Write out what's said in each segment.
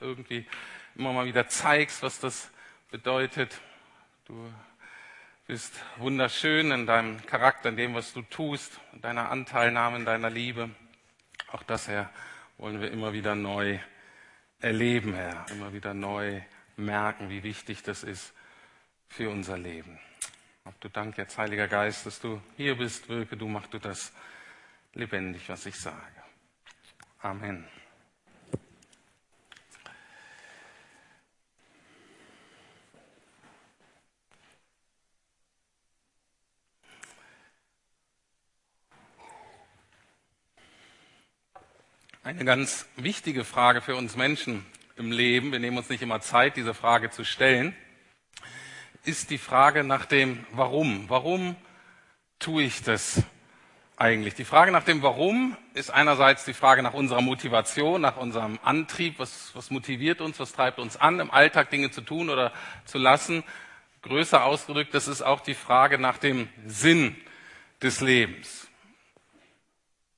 irgendwie immer mal wieder zeigst, was das bedeutet. Du bist wunderschön in deinem Charakter, in dem, was du tust, in deiner Anteilnahme, in deiner Liebe. Auch das, Herr, wollen wir immer wieder neu erleben, Herr, immer wieder neu merken, wie wichtig das ist für unser Leben. Ob du Dank jetzt, Heiliger Geist, dass du hier bist, wirke du, mach du das lebendig, was ich sage. Amen. Eine ganz wichtige Frage für uns Menschen im Leben, wir nehmen uns nicht immer Zeit, diese Frage zu stellen, ist die Frage nach dem Warum. Warum tue ich das eigentlich? Die Frage nach dem Warum ist einerseits die Frage nach unserer Motivation, nach unserem Antrieb, was, was motiviert uns, was treibt uns an, im Alltag Dinge zu tun oder zu lassen. Größer ausgedrückt, das ist auch die Frage nach dem Sinn des Lebens.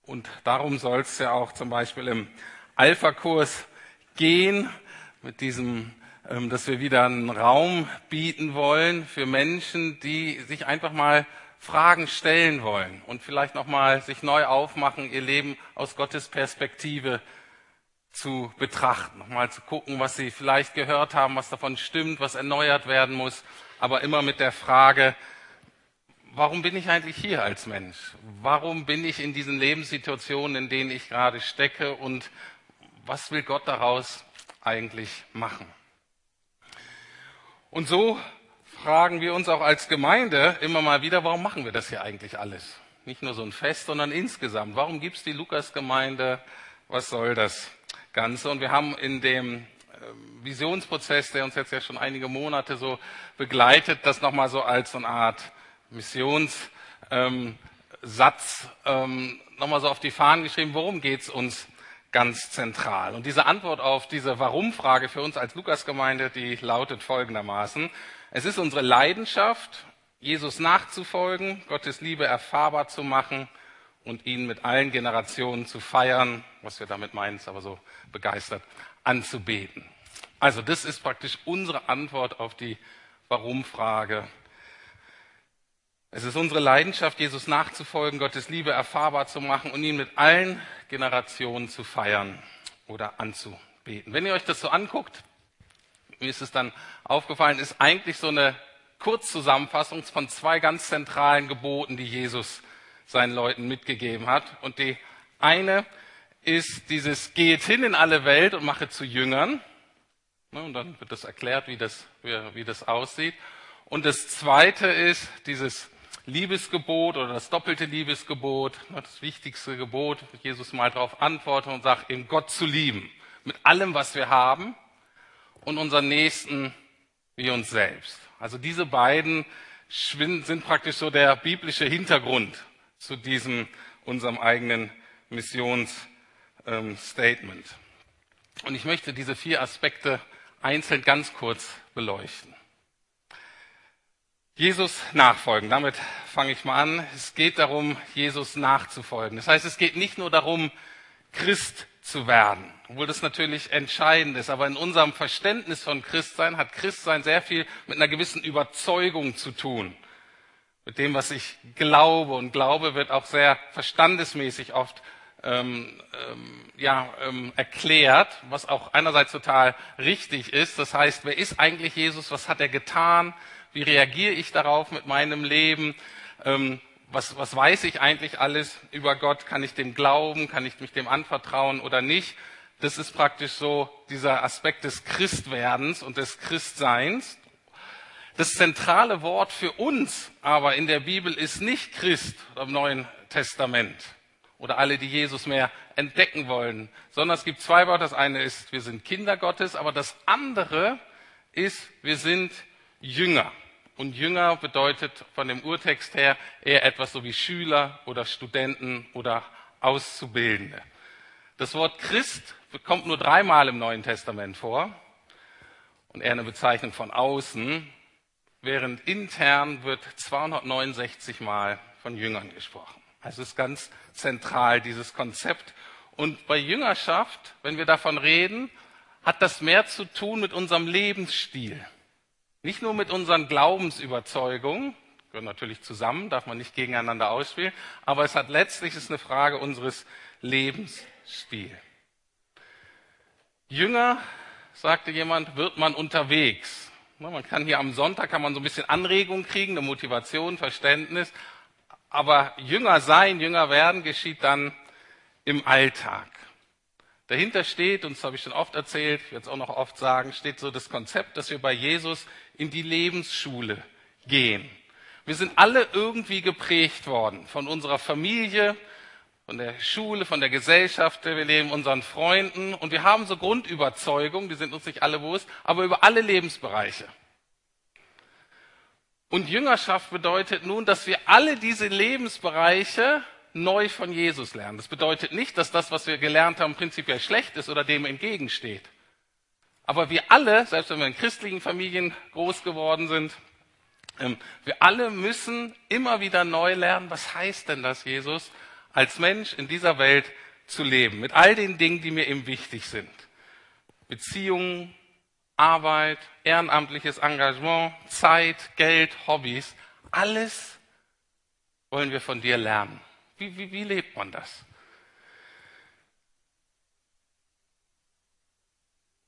Und darum soll es ja auch zum Beispiel im Alpha-Kurs gehen, mit diesem, ähm, dass wir wieder einen Raum bieten wollen für Menschen, die sich einfach mal Fragen stellen wollen und vielleicht nochmal sich neu aufmachen, ihr Leben aus Gottes Perspektive zu betrachten, nochmal zu gucken, was sie vielleicht gehört haben, was davon stimmt, was erneuert werden muss, aber immer mit der Frage, warum bin ich eigentlich hier als Mensch? Warum bin ich in diesen Lebenssituationen, in denen ich gerade stecke und was will Gott daraus eigentlich machen? Und so fragen wir uns auch als Gemeinde immer mal wieder, warum machen wir das hier eigentlich alles? Nicht nur so ein Fest, sondern insgesamt. Warum gibt es die Lukasgemeinde? Was soll das Ganze? Und wir haben in dem ähm, Visionsprozess, der uns jetzt ja schon einige Monate so begleitet, das nochmal so als so eine Art Missionssatz ähm, ähm, nochmal so auf die Fahnen geschrieben, worum geht's uns ganz zentral? Und diese Antwort auf diese Warum-Frage für uns als Lukasgemeinde, die lautet folgendermaßen. Es ist unsere Leidenschaft, Jesus nachzufolgen, Gottes Liebe erfahrbar zu machen und ihn mit allen Generationen zu feiern, was wir damit meinen, ist aber so begeistert, anzubeten. Also das ist praktisch unsere Antwort auf die Warum-Frage es ist unsere Leidenschaft, Jesus nachzufolgen, Gottes Liebe erfahrbar zu machen und ihn mit allen Generationen zu feiern oder anzubeten. Wenn ihr euch das so anguckt, mir ist es dann aufgefallen, ist eigentlich so eine Kurzzusammenfassung von zwei ganz zentralen Geboten, die Jesus seinen Leuten mitgegeben hat. Und die eine ist dieses Geht hin in alle Welt und mache zu Jüngern. Und dann wird das erklärt, wie das, wie das aussieht. Und das zweite ist dieses Liebesgebot oder das doppelte Liebesgebot, das wichtigste Gebot, Jesus mal darauf antwortet und sagt, eben Gott zu lieben, mit allem, was wir haben und unseren Nächsten wie uns selbst. Also diese beiden sind praktisch so der biblische Hintergrund zu diesem unserem eigenen Missionsstatement. Und ich möchte diese vier Aspekte einzeln ganz kurz beleuchten. Jesus nachfolgen. Damit fange ich mal an. Es geht darum, Jesus nachzufolgen. Das heißt, es geht nicht nur darum, Christ zu werden, obwohl das natürlich entscheidend ist. Aber in unserem Verständnis von Christsein hat Christsein sehr viel mit einer gewissen Überzeugung zu tun. Mit dem, was ich glaube. Und Glaube wird auch sehr verstandesmäßig oft ähm, ähm, ja, ähm, erklärt, was auch einerseits total richtig ist. Das heißt, wer ist eigentlich Jesus? Was hat er getan? Wie reagiere ich darauf mit meinem Leben? Ähm, was, was weiß ich eigentlich alles über Gott? Kann ich dem glauben? Kann ich mich dem anvertrauen oder nicht? Das ist praktisch so dieser Aspekt des Christwerdens und des Christseins. Das zentrale Wort für uns aber in der Bibel ist nicht Christ im Neuen Testament oder alle, die Jesus mehr entdecken wollen, sondern es gibt zwei Worte. Das eine ist, wir sind Kinder Gottes, aber das andere ist, wir sind Jünger. Und Jünger bedeutet von dem Urtext her eher etwas so wie Schüler oder Studenten oder Auszubildende. Das Wort Christ kommt nur dreimal im Neuen Testament vor und eher eine Bezeichnung von außen, während intern wird 269 Mal von Jüngern gesprochen. Also ist ganz zentral dieses Konzept. Und bei Jüngerschaft, wenn wir davon reden, hat das mehr zu tun mit unserem Lebensstil. Nicht nur mit unseren Glaubensüberzeugungen, gehören natürlich zusammen, darf man nicht gegeneinander ausspielen, aber es hat letztlich ist eine Frage unseres Lebensstils. Jünger, sagte jemand, wird man unterwegs. Man kann hier am Sonntag kann man so ein bisschen Anregung kriegen, eine Motivation, Verständnis, aber Jünger sein, Jünger werden geschieht dann im Alltag. Dahinter steht, und das habe ich schon oft erzählt, ich werde es auch noch oft sagen, steht so das Konzept, dass wir bei Jesus in die Lebensschule gehen. Wir sind alle irgendwie geprägt worden von unserer Familie, von der Schule, von der Gesellschaft, wir leben unseren Freunden und wir haben so Grundüberzeugungen, die sind uns nicht alle bewusst, aber über alle Lebensbereiche. Und Jüngerschaft bedeutet nun, dass wir alle diese Lebensbereiche neu von Jesus lernen. Das bedeutet nicht, dass das, was wir gelernt haben, prinzipiell schlecht ist oder dem entgegensteht. Aber wir alle, selbst wenn wir in christlichen Familien groß geworden sind, ähm, wir alle müssen immer wieder neu lernen, was heißt denn das, Jesus, als Mensch in dieser Welt zu leben, mit all den Dingen, die mir eben wichtig sind. Beziehungen, Arbeit, ehrenamtliches Engagement, Zeit, Geld, Hobbys, alles wollen wir von dir lernen. Wie, wie, wie lebt man das?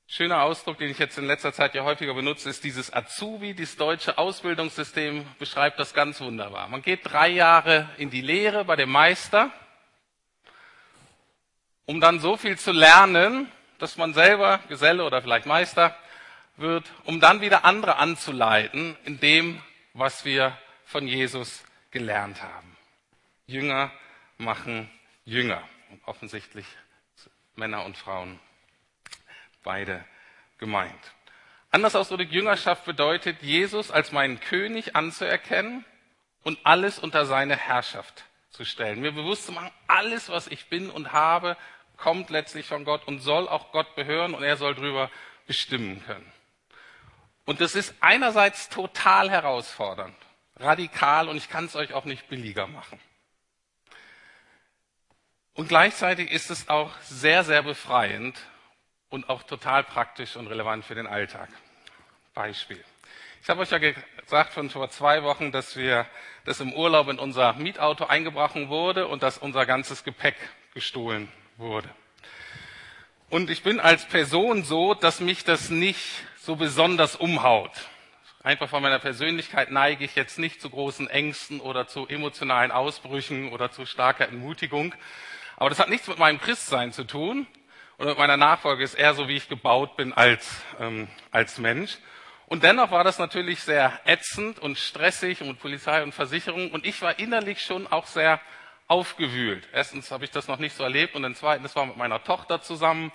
Schöner Ausdruck, den ich jetzt in letzter Zeit ja häufiger benutze, ist dieses Azubi. Dieses deutsche Ausbildungssystem beschreibt das ganz wunderbar. Man geht drei Jahre in die Lehre bei dem Meister, um dann so viel zu lernen, dass man selber Geselle oder vielleicht Meister wird, um dann wieder andere anzuleiten in dem, was wir von Jesus gelernt haben. Jünger machen Jünger. Und offensichtlich Männer und Frauen beide gemeint. Anders ausgedrückt, Jüngerschaft bedeutet, Jesus als meinen König anzuerkennen und alles unter seine Herrschaft zu stellen. Mir bewusst zu machen, alles, was ich bin und habe, kommt letztlich von Gott und soll auch Gott behören und er soll drüber bestimmen können. Und das ist einerseits total herausfordernd, radikal und ich kann es euch auch nicht billiger machen. Und gleichzeitig ist es auch sehr, sehr befreiend, und auch total praktisch und relevant für den Alltag. Beispiel. Ich habe euch ja gesagt von vor zwei Wochen, dass wir, dass im Urlaub in unser Mietauto eingebrochen wurde und dass unser ganzes Gepäck gestohlen wurde. Und ich bin als Person so, dass mich das nicht so besonders umhaut. Einfach von meiner Persönlichkeit neige ich jetzt nicht zu großen Ängsten oder zu emotionalen Ausbrüchen oder zu starker Entmutigung. Aber das hat nichts mit meinem Christsein zu tun, und mit meiner Nachfolge ist eher so, wie ich gebaut bin als, ähm, als Mensch. Und dennoch war das natürlich sehr ätzend und stressig und mit Polizei und Versicherung. Und ich war innerlich schon auch sehr aufgewühlt. Erstens habe ich das noch nicht so erlebt und dann zweitens war mit meiner Tochter zusammen.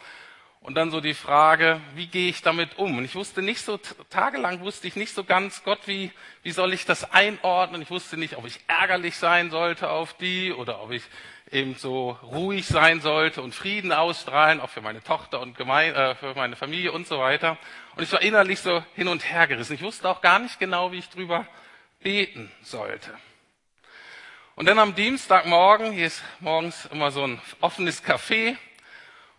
Und dann so die Frage, wie gehe ich damit um? Und ich wusste nicht so, tagelang wusste ich nicht so ganz, Gott, wie, wie soll ich das einordnen? Ich wusste nicht, ob ich ärgerlich sein sollte auf die oder ob ich eben so ruhig sein sollte und Frieden ausstrahlen, auch für meine Tochter und Gemein äh, für meine Familie und so weiter. Und ich war innerlich so hin und her gerissen. Ich wusste auch gar nicht genau, wie ich drüber beten sollte. Und dann am Dienstagmorgen, hier ist morgens immer so ein offenes Café,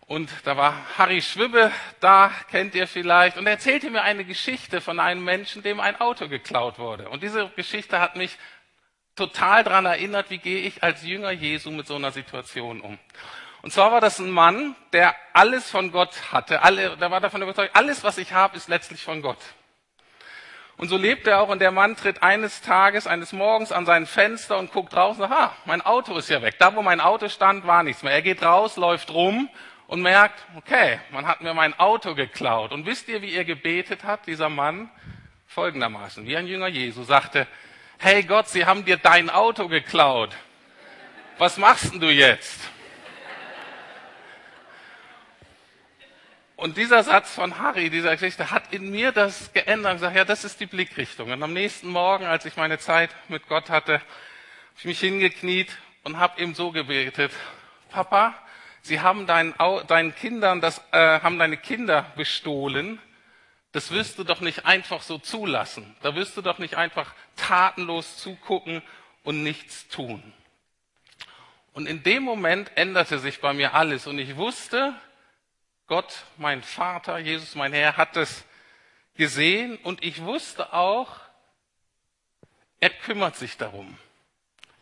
und da war Harry Schwibbe da, kennt ihr vielleicht, und er erzählte mir eine Geschichte von einem Menschen, dem ein Auto geklaut wurde. Und diese Geschichte hat mich total daran erinnert, wie gehe ich als Jünger Jesu mit so einer Situation um. Und zwar war das ein Mann, der alles von Gott hatte. Alle, der war davon überzeugt, alles, was ich habe, ist letztlich von Gott. Und so lebt er auch und der Mann tritt eines Tages, eines Morgens an sein Fenster und guckt raus und sagt, ah, mein Auto ist ja weg. Da, wo mein Auto stand, war nichts mehr. Er geht raus, läuft rum und merkt, okay, man hat mir mein Auto geklaut. Und wisst ihr, wie er gebetet hat, dieser Mann? Folgendermaßen, wie ein Jünger Jesu sagte, hey Gott, sie haben dir dein Auto geklaut. Was machst denn du jetzt? Und dieser Satz von Harry, dieser Geschichte, hat in mir das geändert und gesagt, ja, das ist die Blickrichtung. Und am nächsten Morgen, als ich meine Zeit mit Gott hatte, habe ich mich hingekniet und habe ihm so gebetet, Papa, sie haben deinen, deinen Kindern, das, äh, haben deine Kinder bestohlen das wirst du doch nicht einfach so zulassen. Da wirst du doch nicht einfach tatenlos zugucken und nichts tun. Und in dem Moment änderte sich bei mir alles und ich wusste, Gott, mein Vater, Jesus, mein Herr, hat es gesehen und ich wusste auch, er kümmert sich darum.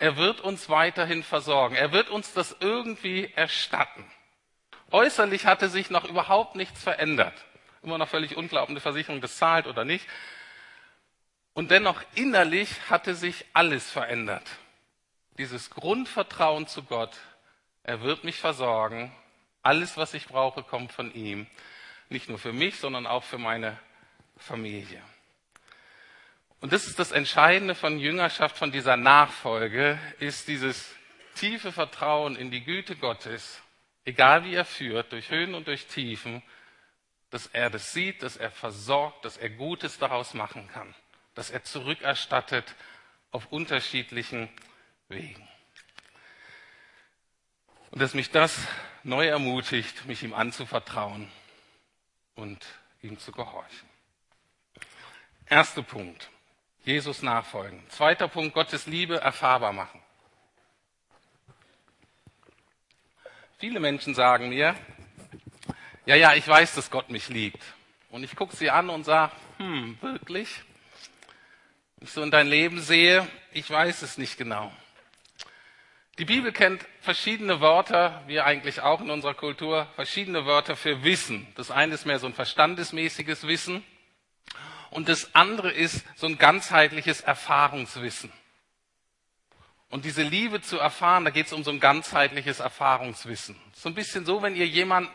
Er wird uns weiterhin versorgen. Er wird uns das irgendwie erstatten. Äußerlich hatte sich noch überhaupt nichts verändert. Immer noch völlig unklar, ob eine Versicherung das zahlt oder nicht. Und dennoch innerlich hatte sich alles verändert. Dieses Grundvertrauen zu Gott, er wird mich versorgen. Alles, was ich brauche, kommt von ihm. Nicht nur für mich, sondern auch für meine Familie. Und das ist das Entscheidende von Jüngerschaft, von dieser Nachfolge, ist dieses tiefe Vertrauen in die Güte Gottes, egal wie er führt, durch Höhen und durch Tiefen, dass er das sieht, dass er versorgt, dass er Gutes daraus machen kann, dass er zurückerstattet auf unterschiedlichen Wegen. Und dass mich das neu ermutigt, mich ihm anzuvertrauen und ihm zu gehorchen. Erster Punkt. Jesus nachfolgen. Zweiter Punkt, Gottes Liebe erfahrbar machen. Viele Menschen sagen mir, ja, ja, ich weiß, dass Gott mich liebt. Und ich gucke sie an und sage, hm, wirklich? Wenn ich so in dein Leben sehe, ich weiß es nicht genau. Die Bibel kennt verschiedene Wörter, wir eigentlich auch in unserer Kultur, verschiedene Wörter für Wissen. Das eine ist mehr so ein verstandesmäßiges Wissen und das andere ist so ein ganzheitliches Erfahrungswissen. Und diese Liebe zu erfahren, da geht es um so ein ganzheitliches Erfahrungswissen. So ein bisschen so, wenn ihr jemand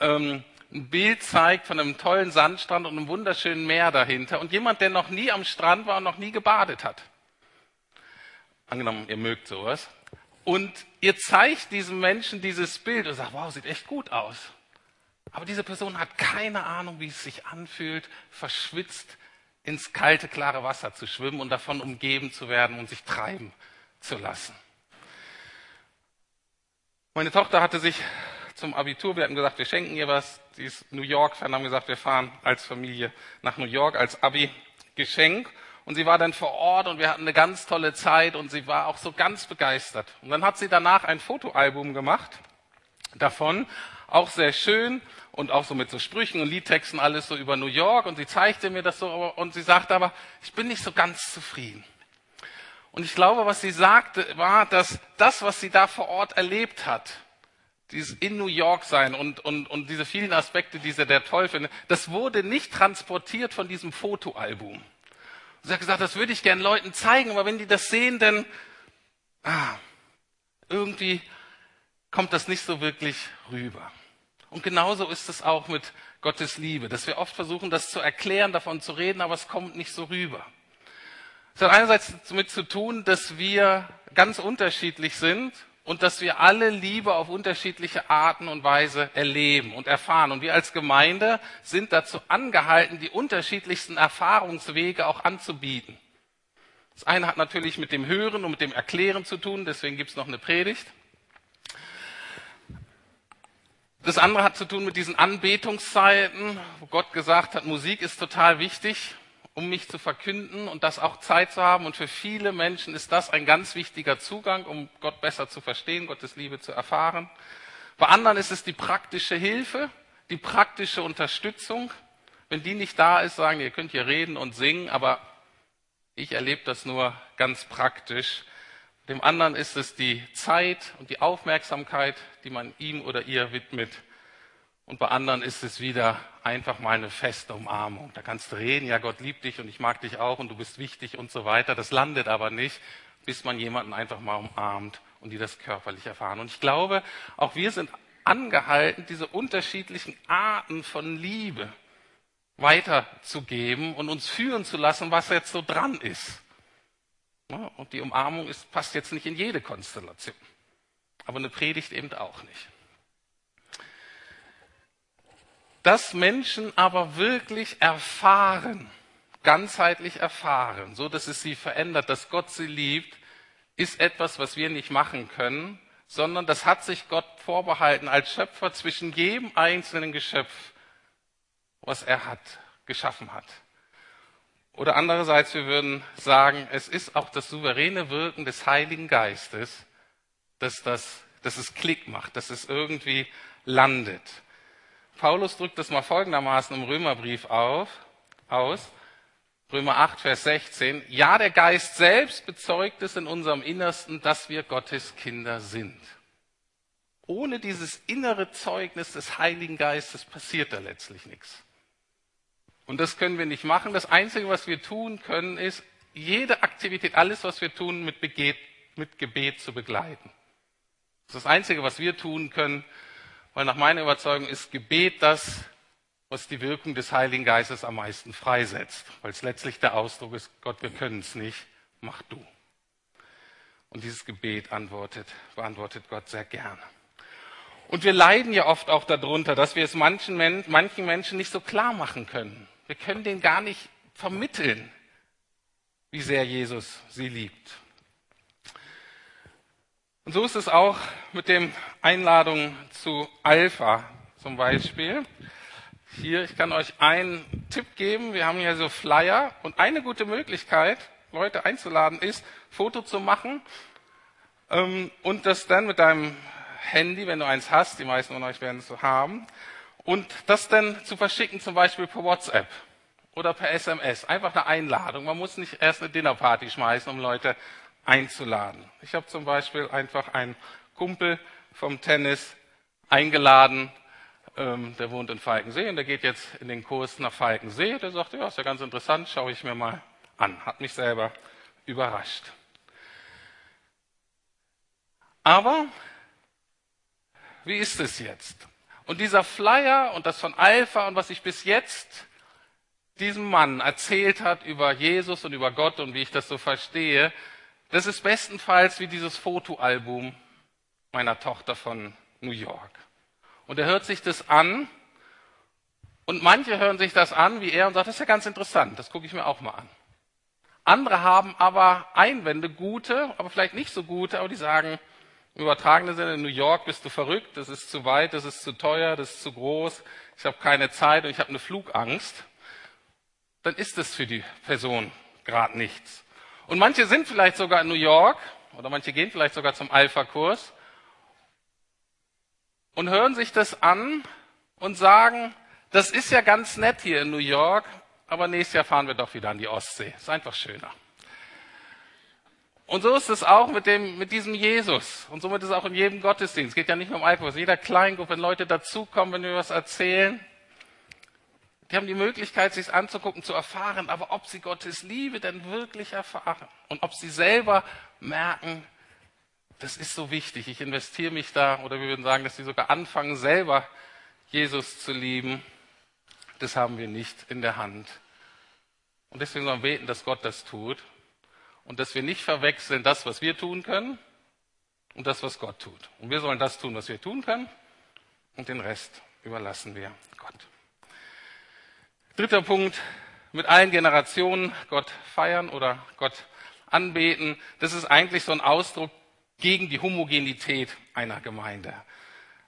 ähm, ein Bild zeigt von einem tollen Sandstrand und einem wunderschönen Meer dahinter und jemand, der noch nie am Strand war und noch nie gebadet hat. Angenommen, ihr mögt sowas. Und ihr zeigt diesem Menschen dieses Bild und sagt, wow, sieht echt gut aus. Aber diese Person hat keine Ahnung, wie es sich anfühlt, verschwitzt ins kalte, klare Wasser zu schwimmen und davon umgeben zu werden und sich treiben zu lassen. Meine Tochter hatte sich zum Abitur, wir hatten gesagt, wir schenken ihr was. Sie ist New York-Fan, haben gesagt, wir fahren als Familie nach New York als Abi-Geschenk. Und sie war dann vor Ort und wir hatten eine ganz tolle Zeit und sie war auch so ganz begeistert. Und dann hat sie danach ein Fotoalbum gemacht davon, auch sehr schön und auch so mit so Sprüchen und Liedtexten alles so über New York und sie zeigte mir das so und sie sagte aber, ich bin nicht so ganz zufrieden. Und ich glaube, was sie sagte, war, dass das, was sie da vor Ort erlebt hat, dieses in New York sein und, und, und diese vielen Aspekte, die sie der toll findet, das wurde nicht transportiert von diesem Fotoalbum. Und sie hat gesagt, das würde ich gern Leuten zeigen, aber wenn die das sehen, dann ah, irgendwie kommt das nicht so wirklich rüber. Und genauso ist es auch mit Gottes Liebe, dass wir oft versuchen, das zu erklären, davon zu reden, aber es kommt nicht so rüber. Es hat einerseits damit zu tun, dass wir ganz unterschiedlich sind und dass wir alle Liebe auf unterschiedliche Arten und Weise erleben und erfahren. Und wir als Gemeinde sind dazu angehalten, die unterschiedlichsten Erfahrungswege auch anzubieten. Das eine hat natürlich mit dem Hören und mit dem Erklären zu tun, deswegen gibt es noch eine Predigt. Das andere hat zu tun mit diesen Anbetungszeiten, wo Gott gesagt hat, Musik ist total wichtig, um mich zu verkünden und das auch Zeit zu haben. Und für viele Menschen ist das ein ganz wichtiger Zugang, um Gott besser zu verstehen, Gottes Liebe zu erfahren. Bei anderen ist es die praktische Hilfe, die praktische Unterstützung. Wenn die nicht da ist, sagen, ihr könnt hier reden und singen, aber ich erlebe das nur ganz praktisch. Dem anderen ist es die Zeit und die Aufmerksamkeit, die man ihm oder ihr widmet. Und bei anderen ist es wieder einfach mal eine feste Umarmung. Da kannst du reden, ja, Gott liebt dich und ich mag dich auch und du bist wichtig und so weiter. Das landet aber nicht, bis man jemanden einfach mal umarmt und die das körperlich erfahren. Und ich glaube, auch wir sind angehalten, diese unterschiedlichen Arten von Liebe weiterzugeben und uns führen zu lassen, was jetzt so dran ist. Und die Umarmung ist, passt jetzt nicht in jede Konstellation. Aber eine Predigt eben auch nicht. Dass Menschen aber wirklich erfahren, ganzheitlich erfahren, so dass es sie verändert, dass Gott sie liebt, ist etwas, was wir nicht machen können, sondern das hat sich Gott vorbehalten als Schöpfer zwischen jedem einzelnen Geschöpf, was er hat, geschaffen hat. Oder andererseits, wir würden sagen, es ist auch das souveräne Wirken des Heiligen Geistes, dass, das, dass es Klick macht, dass es irgendwie landet. Paulus drückt das mal folgendermaßen im Römerbrief auf, aus. Römer 8, Vers 16. Ja, der Geist selbst bezeugt es in unserem Innersten, dass wir Gottes Kinder sind. Ohne dieses innere Zeugnis des Heiligen Geistes passiert da letztlich nichts. Und das können wir nicht machen. Das Einzige, was wir tun können, ist, jede Aktivität, alles, was wir tun, mit, Beget, mit Gebet zu begleiten. Das ist das Einzige, was wir tun können, weil nach meiner Überzeugung ist Gebet das, was die Wirkung des Heiligen Geistes am meisten freisetzt, weil es letztlich der Ausdruck ist, Gott, wir können es nicht, mach du. Und dieses Gebet antwortet, beantwortet Gott sehr gerne. Und wir leiden ja oft auch darunter, dass wir es manchen, manchen Menschen nicht so klar machen können. Wir können denen gar nicht vermitteln, wie sehr Jesus sie liebt. Und so ist es auch mit den Einladungen zu Alpha zum Beispiel. Hier, ich kann euch einen Tipp geben. Wir haben hier so Flyer und eine gute Möglichkeit, Leute einzuladen, ist, Foto zu machen ähm, und das dann mit deinem Handy, wenn du eins hast, die meisten von euch werden es so haben, und das dann zu verschicken, zum Beispiel per WhatsApp oder per SMS. Einfach eine Einladung. Man muss nicht erst eine Dinnerparty schmeißen, um Leute einzuladen. Ich habe zum Beispiel einfach einen Kumpel vom Tennis eingeladen, ähm, der wohnt in Falkensee und der geht jetzt in den Kurs nach Falkensee. Der sagt, ja, ist ja ganz interessant, schaue ich mir mal an. Hat mich selber überrascht. Aber wie ist es jetzt? Und dieser Flyer und das von Alpha und was ich bis jetzt diesem Mann erzählt hat über Jesus und über Gott und wie ich das so verstehe, das ist bestenfalls wie dieses Fotoalbum meiner Tochter von New York. Und er hört sich das an und manche hören sich das an wie er und sagen, das ist ja ganz interessant, das gucke ich mir auch mal an. Andere haben aber Einwände, gute, aber vielleicht nicht so gute, aber die sagen, im übertragenen Sinne, in New York bist du verrückt, das ist zu weit, das ist zu teuer, das ist zu groß, ich habe keine Zeit und ich habe eine Flugangst. Dann ist es für die Person gerade nichts. Und manche sind vielleicht sogar in New York oder manche gehen vielleicht sogar zum Alpha-Kurs und hören sich das an und sagen, das ist ja ganz nett hier in New York, aber nächstes Jahr fahren wir doch wieder an die Ostsee. Ist einfach schöner. Und so ist es auch mit, dem, mit diesem Jesus. Und somit ist es auch in jedem Gottesdienst. Es geht ja nicht nur um Alkohol. Jeder Kleingruppe, wenn Leute dazukommen, wenn wir was erzählen, die haben die Möglichkeit, sich anzugucken, zu erfahren, aber ob sie Gottes Liebe denn wirklich erfahren und ob sie selber merken, das ist so wichtig, ich investiere mich da, oder wir würden sagen, dass sie sogar anfangen, selber Jesus zu lieben, das haben wir nicht in der Hand. Und deswegen sollen wir beten, dass Gott das tut und dass wir nicht verwechseln das, was wir tun können und das, was Gott tut. Und wir sollen das tun, was wir tun können und den Rest überlassen wir Gott. Dritter Punkt, mit allen Generationen Gott feiern oder Gott anbeten. Das ist eigentlich so ein Ausdruck gegen die Homogenität einer Gemeinde,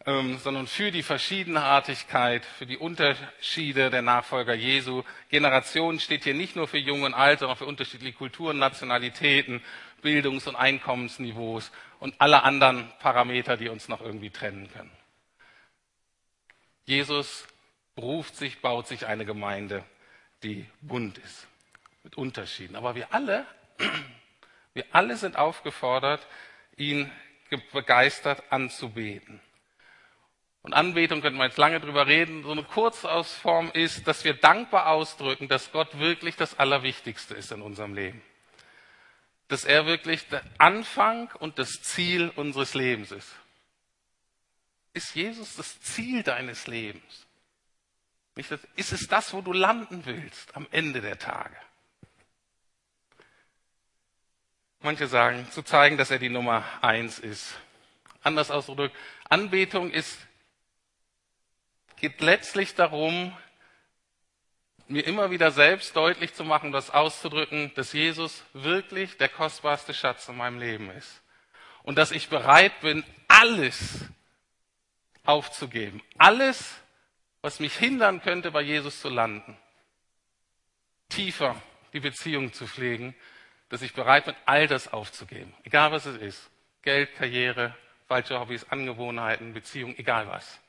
ähm, sondern für die Verschiedenartigkeit, für die Unterschiede der Nachfolger Jesu. Generation steht hier nicht nur für Jung und Alt, sondern für unterschiedliche Kulturen, Nationalitäten, Bildungs- und Einkommensniveaus und alle anderen Parameter, die uns noch irgendwie trennen können. Jesus beruft sich, baut sich eine Gemeinde, die bunt ist, mit Unterschieden. Aber wir alle, wir alle sind aufgefordert, ihn begeistert anzubeten. Und Anbetung könnte man jetzt lange drüber reden. So eine Kurzausform ist, dass wir dankbar ausdrücken, dass Gott wirklich das Allerwichtigste ist in unserem Leben. Dass er wirklich der Anfang und das Ziel unseres Lebens ist. Ist Jesus das Ziel deines Lebens? Ist es das, wo du landen willst am Ende der Tage? Manche sagen, zu zeigen, dass er die Nummer eins ist. Anders ausgedrückt, Anbetung ist, geht letztlich darum, mir immer wieder selbst deutlich zu machen, das auszudrücken, dass Jesus wirklich der kostbarste Schatz in meinem Leben ist. Und dass ich bereit bin, alles aufzugeben. Alles, was mich hindern könnte, bei Jesus zu landen. Tiefer die Beziehung zu pflegen, dass ich bereit bin, all das aufzugeben. Egal was es ist. Geld, Karriere, falsche Hobbys, Angewohnheiten, Beziehung, egal was.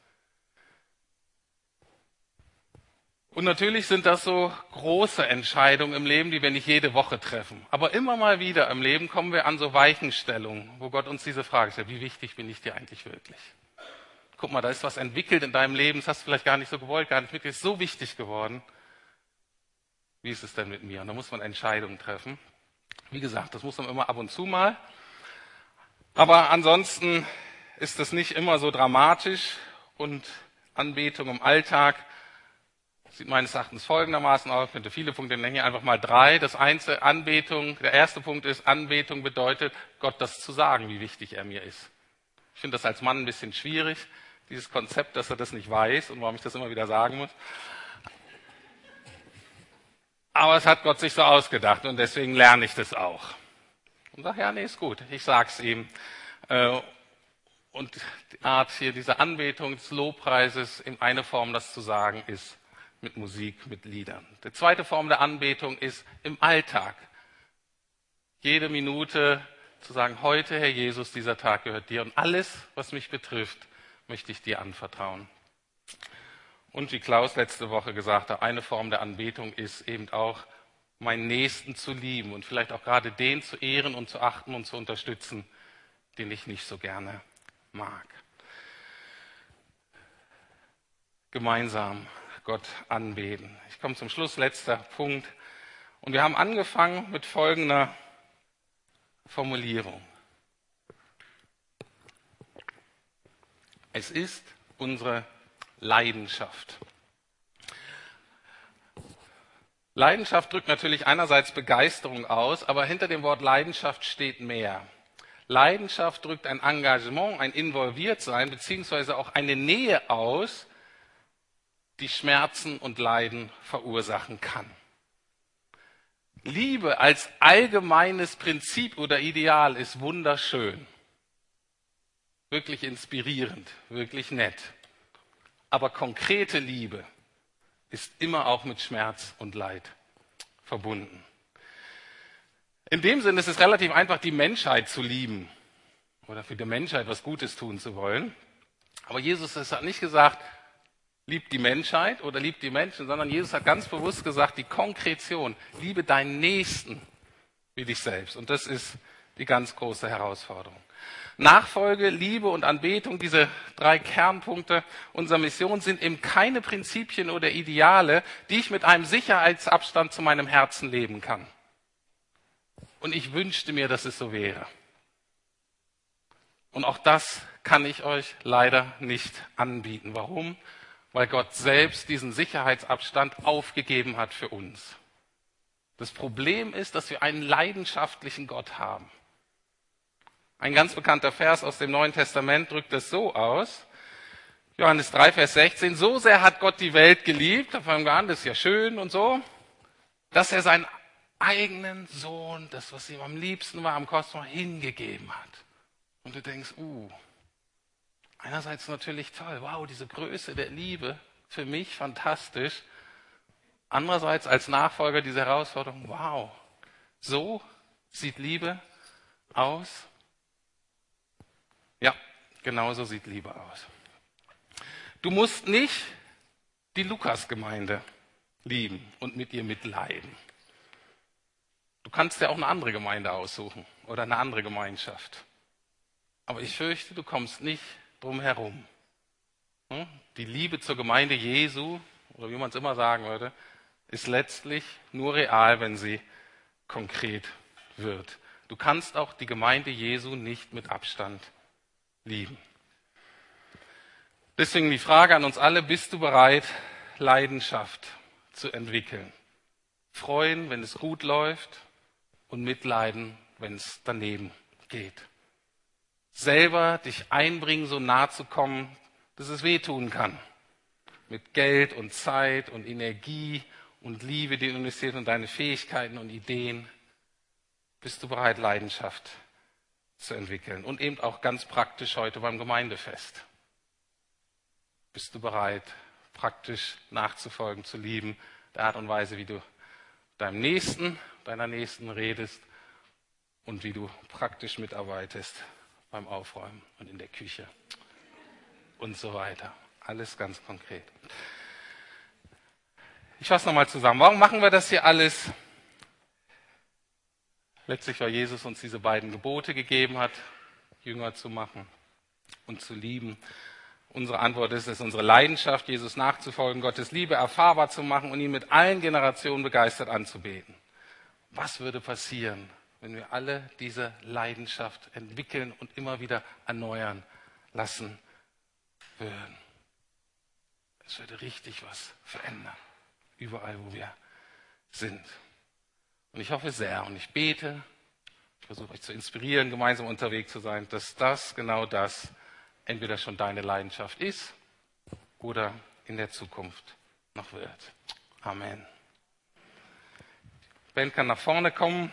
Und natürlich sind das so große Entscheidungen im Leben, die wir nicht jede Woche treffen. Aber immer mal wieder im Leben kommen wir an so Weichenstellungen, wo Gott uns diese Frage stellt, wie wichtig bin ich dir eigentlich wirklich? Guck mal, da ist was entwickelt in deinem Leben, das hast du vielleicht gar nicht so gewollt, gar nicht ist so wichtig geworden. Wie ist es denn mit mir? Und da muss man Entscheidungen treffen. Wie gesagt, das muss man immer ab und zu mal. Aber ansonsten ist das nicht immer so dramatisch und Anbetung im Alltag sieht meines Erachtens folgendermaßen aus, ich könnte viele Punkte nennen, hier einfach mal drei. Das einzige Anbetung, der erste Punkt ist, Anbetung bedeutet, Gott das zu sagen, wie wichtig er mir ist. Ich finde das als Mann ein bisschen schwierig, dieses Konzept, dass er das nicht weiß und warum ich das immer wieder sagen muss. Aber es hat Gott sich so ausgedacht und deswegen lerne ich das auch. Und sage, ja, nee, ist gut, ich sag's ihm. Äh, und die Art hier, diese Anbetung des Lobpreises, in eine Form, das zu sagen, ist mit Musik, mit Liedern. Die zweite Form der Anbetung ist im Alltag. Jede Minute zu sagen, heute, Herr Jesus, dieser Tag gehört dir und alles, was mich betrifft, möchte ich dir anvertrauen. Und wie Klaus letzte Woche gesagt hat, eine Form der Anbetung ist eben auch, meinen Nächsten zu lieben und vielleicht auch gerade den zu ehren und zu achten und zu unterstützen, den ich nicht so gerne mag. Gemeinsam Gott anbeten. Ich komme zum Schluss, letzter Punkt. Und wir haben angefangen mit folgender Formulierung. Es ist unsere Leidenschaft. Leidenschaft drückt natürlich einerseits Begeisterung aus, aber hinter dem Wort Leidenschaft steht mehr. Leidenschaft drückt ein Engagement, ein Involviertsein, beziehungsweise auch eine Nähe aus, die Schmerzen und Leiden verursachen kann. Liebe als allgemeines Prinzip oder Ideal ist wunderschön, wirklich inspirierend, wirklich nett. Aber konkrete Liebe ist immer auch mit Schmerz und Leid verbunden. In dem Sinne ist es relativ einfach, die Menschheit zu lieben oder für die Menschheit was Gutes tun zu wollen. Aber Jesus hat nicht gesagt, liebt die Menschheit oder liebt die Menschen, sondern Jesus hat ganz bewusst gesagt, die Konkretion, liebe deinen Nächsten wie dich selbst. Und das ist die ganz große Herausforderung. Nachfolge, Liebe und Anbetung, diese drei Kernpunkte unserer Mission sind eben keine Prinzipien oder Ideale, die ich mit einem Sicherheitsabstand zu meinem Herzen leben kann. Und ich wünschte mir, dass es so wäre. Und auch das kann ich euch leider nicht anbieten. Warum? Weil Gott selbst diesen Sicherheitsabstand aufgegeben hat für uns. Das Problem ist, dass wir einen leidenschaftlichen Gott haben. Ein ganz bekannter Vers aus dem Neuen Testament drückt es so aus. Johannes 3, Vers 16. So sehr hat Gott die Welt geliebt, da fangen wir an, das ist ja schön und so, dass er seinen eigenen Sohn, das, was ihm am liebsten war, am Kosmos hingegeben hat. Und du denkst, uh, einerseits natürlich toll, wow, diese Größe der Liebe, für mich fantastisch. Andererseits als Nachfolger diese Herausforderung, wow, so sieht Liebe aus. Ja, genau so sieht Liebe aus. Du musst nicht die Lukas-Gemeinde lieben und mit ihr mitleiden. Du kannst ja auch eine andere Gemeinde aussuchen oder eine andere Gemeinschaft. Aber ich fürchte, du kommst nicht drum herum. Hm? Die Liebe zur Gemeinde Jesu, oder wie man es immer sagen würde, ist letztlich nur real, wenn sie konkret wird. Du kannst auch die Gemeinde Jesu nicht mit Abstand lieben. Deswegen die Frage an uns alle, bist du bereit, Leidenschaft zu entwickeln? Freuen, wenn es gut läuft und mitleiden, wenn es daneben geht. Selber dich einbringen, so nah zu kommen, dass es wehtun kann. Mit Geld und Zeit und Energie und Liebe, die du investierst und deine Fähigkeiten und Ideen. Bist du bereit, Leidenschaft zu entwickeln. Und eben auch ganz praktisch heute beim Gemeindefest. Bist du bereit, praktisch nachzufolgen, zu lieben, der Art und Weise, wie du deinem Nächsten, deiner Nächsten redest und wie du praktisch mitarbeitest beim Aufräumen und in der Küche und so weiter. Alles ganz konkret. Ich fasse nochmal zusammen. Warum machen wir das hier alles? Letztlich, weil Jesus uns diese beiden Gebote gegeben hat, Jünger zu machen und zu lieben. Unsere Antwort ist es, unsere Leidenschaft, Jesus nachzufolgen, Gottes Liebe erfahrbar zu machen und ihn mit allen Generationen begeistert anzubeten. Was würde passieren, wenn wir alle diese Leidenschaft entwickeln und immer wieder erneuern lassen würden? Es würde richtig was verändern, überall, wo wir sind. Und ich hoffe sehr und ich bete, ich versuche euch zu inspirieren, gemeinsam unterwegs zu sein, dass das, genau das, entweder schon deine Leidenschaft ist oder in der Zukunft noch wird. Amen. Ben kann nach vorne kommen.